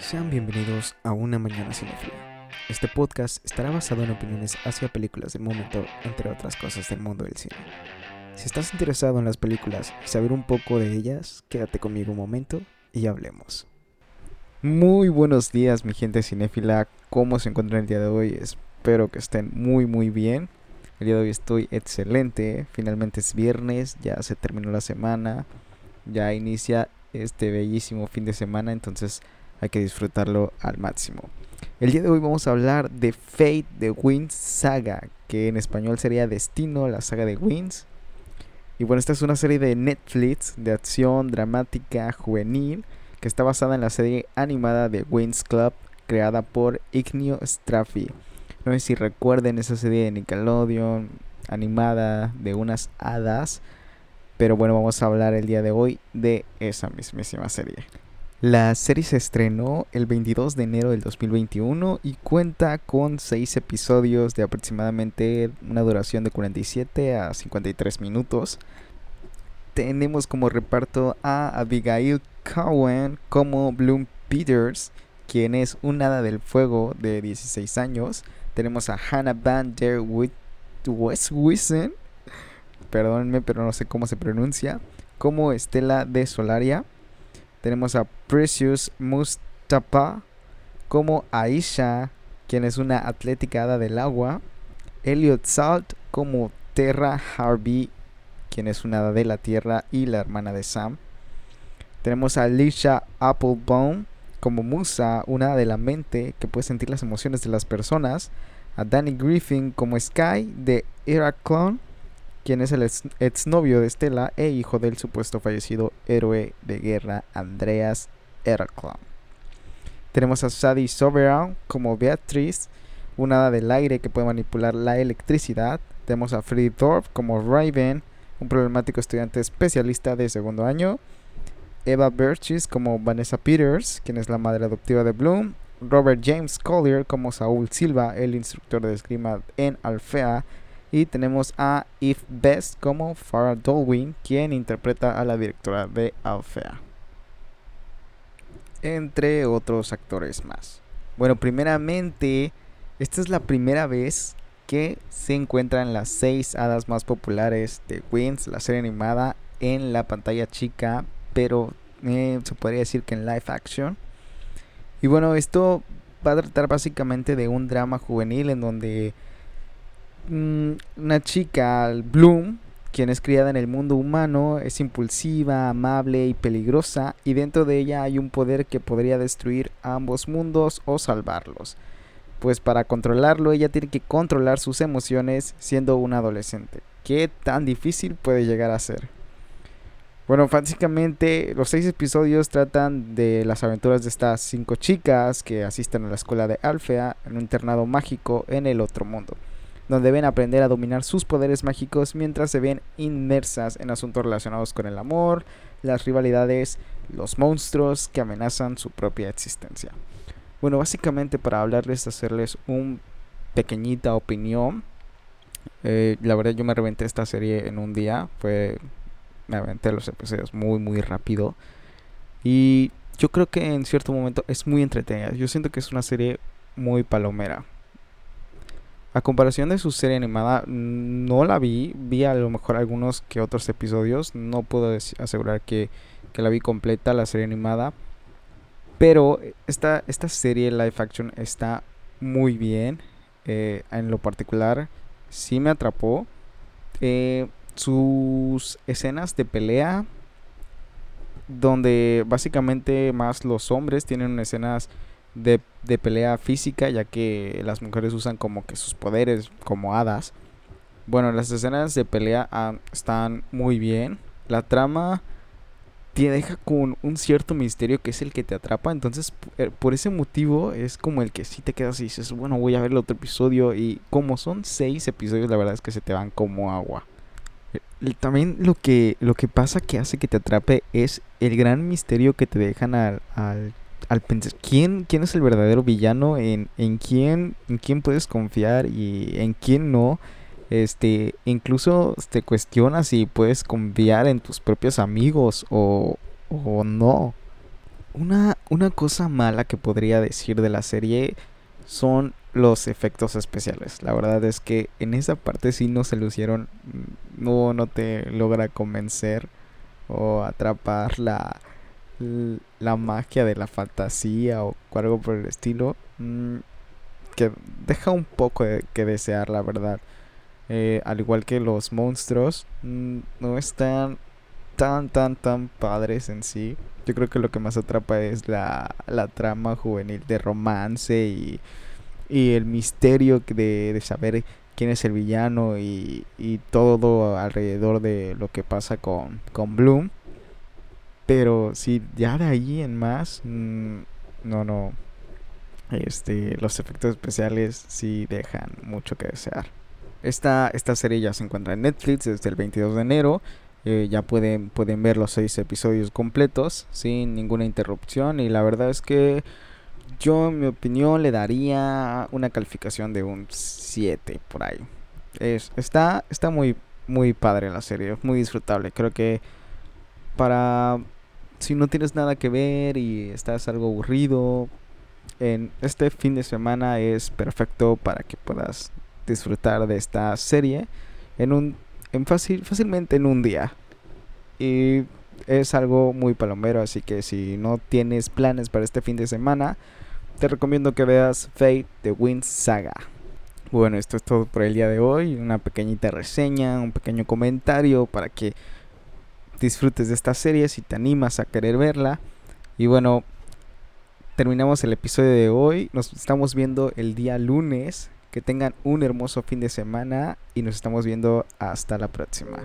Sean bienvenidos a Una Mañana Cinefila. Este podcast estará basado en opiniones hacia películas del momento, entre otras cosas del mundo del cine. Si estás interesado en las películas y saber un poco de ellas, quédate conmigo un momento y hablemos. Muy buenos días mi gente cinéfila, ¿cómo se encuentran el día de hoy? Espero que estén muy muy bien. El día de hoy estoy excelente, finalmente es viernes, ya se terminó la semana, ya inicia este bellísimo fin de semana, entonces hay que disfrutarlo al máximo. El día de hoy vamos a hablar de Fate de Wins Saga, que en español sería Destino, la saga de Wins. Y bueno, esta es una serie de Netflix de acción dramática juvenil que está basada en la serie animada de Wins Club creada por Ignio Straffi. No sé si recuerden esa serie de Nickelodeon animada de unas hadas, pero bueno, vamos a hablar el día de hoy de esa mismísima serie. La serie se estrenó el 22 de enero del 2021 y cuenta con 6 episodios de aproximadamente una duración de 47 a 53 minutos. Tenemos como reparto a Abigail Cowan como Bloom Peters, quien es un hada del fuego de 16 años. Tenemos a Hannah Van Der Westwisen, perdónenme, pero no sé cómo se pronuncia, como Estela de Solaria. Tenemos a Precious Mustafa como Aisha, quien es una atlética hada del agua. Elliot Salt como Terra Harvey, quien es una hada de la tierra y la hermana de Sam. Tenemos a Alicia Applebaum como Musa, una de la mente que puede sentir las emociones de las personas. A Danny Griffin como Sky de Heraclon quien es el exnovio de Stella e hijo del supuesto fallecido héroe de guerra Andreas Erklon. Tenemos a Sadie Soberon como Beatriz, una hada del aire que puede manipular la electricidad. Tenemos a Freddie Thorpe como Raven, un problemático estudiante especialista de segundo año. Eva Burchis como Vanessa Peters, quien es la madre adoptiva de Bloom. Robert James Collier como Saúl Silva, el instructor de esgrima en Alfea y tenemos a Eve Best como Farah Dolwin, quien interpreta a la directora de Alfea. Entre otros actores más. Bueno, primeramente, esta es la primera vez que se encuentran las seis hadas más populares de Wins, la serie animada, en la pantalla chica, pero eh, se podría decir que en live action. Y bueno, esto va a tratar básicamente de un drama juvenil en donde una chica, Bloom, quien es criada en el mundo humano, es impulsiva, amable y peligrosa, y dentro de ella hay un poder que podría destruir ambos mundos o salvarlos. Pues para controlarlo ella tiene que controlar sus emociones siendo una adolescente. ¿Qué tan difícil puede llegar a ser? Bueno, básicamente los seis episodios tratan de las aventuras de estas cinco chicas que asisten a la escuela de Alfea en un internado mágico en el otro mundo donde deben aprender a dominar sus poderes mágicos mientras se ven inmersas en asuntos relacionados con el amor, las rivalidades, los monstruos que amenazan su propia existencia. Bueno, básicamente para hablarles, hacerles un pequeñita opinión. Eh, la verdad yo me reventé esta serie en un día, fue me aventé los episodios muy muy rápido y yo creo que en cierto momento es muy entretenida. Yo siento que es una serie muy palomera. A comparación de su serie animada, no la vi, vi a lo mejor algunos que otros episodios, no puedo asegurar que, la vi completa, la serie animada, pero esta, esta serie live action está muy bien, eh, en lo particular. Sí me atrapó, eh, sus escenas de pelea, donde básicamente más los hombres tienen escenas de, pelea física, ya que las mujeres usan como que sus poderes como hadas. Bueno, las escenas de pelea están muy bien. La trama te deja con un cierto misterio que es el que te atrapa. Entonces, eh, por ese motivo es como el que si te quedas y dices, bueno, voy a ver el otro episodio. Y como son seis episodios, la verdad es que se te van como agua. Eh, también lo que, lo que pasa que hace que te atrape es el gran misterio que te dejan al al pensar quién, quién es el verdadero villano, en, en quién, en quién puedes confiar y en quién no. Este, incluso te cuestionas si puedes confiar en tus propios amigos o, o no. Una, una cosa mala que podría decir de la serie son los efectos especiales. La verdad es que en esa parte sí no se lucieron, mm, no, no te logra convencer o atrapar la, la magia de la fantasía o algo por el estilo. Mm, que deja un poco de, que desear, la verdad. Eh, al igual que los monstruos, mm, no están tan, tan, tan padres en sí. Yo creo que lo que más atrapa es la, la trama juvenil de romance y, y el misterio de, de saber quién es el villano y, y, todo alrededor de lo que pasa con, con Bloom. Pero si ya de ahí en más, mm, no, no. Este, los efectos especiales sí dejan mucho que desear. Esta, esta serie ya se encuentra en Netflix desde el 22 de enero. Eh, ya pueden, pueden ver los seis episodios completos sin ninguna interrupción. Y la verdad es que yo, en mi opinión, le daría una calificación de un 7 por ahí. Es, está, está muy, muy padre la serie, muy disfrutable. Creo que para si no tienes nada que ver y estás algo aburrido, en este fin de semana es perfecto para que puedas disfrutar de esta serie en un fácil fácilmente en un día. Y es algo muy palomero, así que si no tienes planes para este fin de semana, te recomiendo que veas Fate The Wind Saga. Bueno, esto es todo por el día de hoy. Una pequeñita reseña, un pequeño comentario para que disfrutes de esta serie si te animas a querer verla. Y bueno, terminamos el episodio de hoy. Nos estamos viendo el día lunes. Que tengan un hermoso fin de semana y nos estamos viendo hasta la próxima.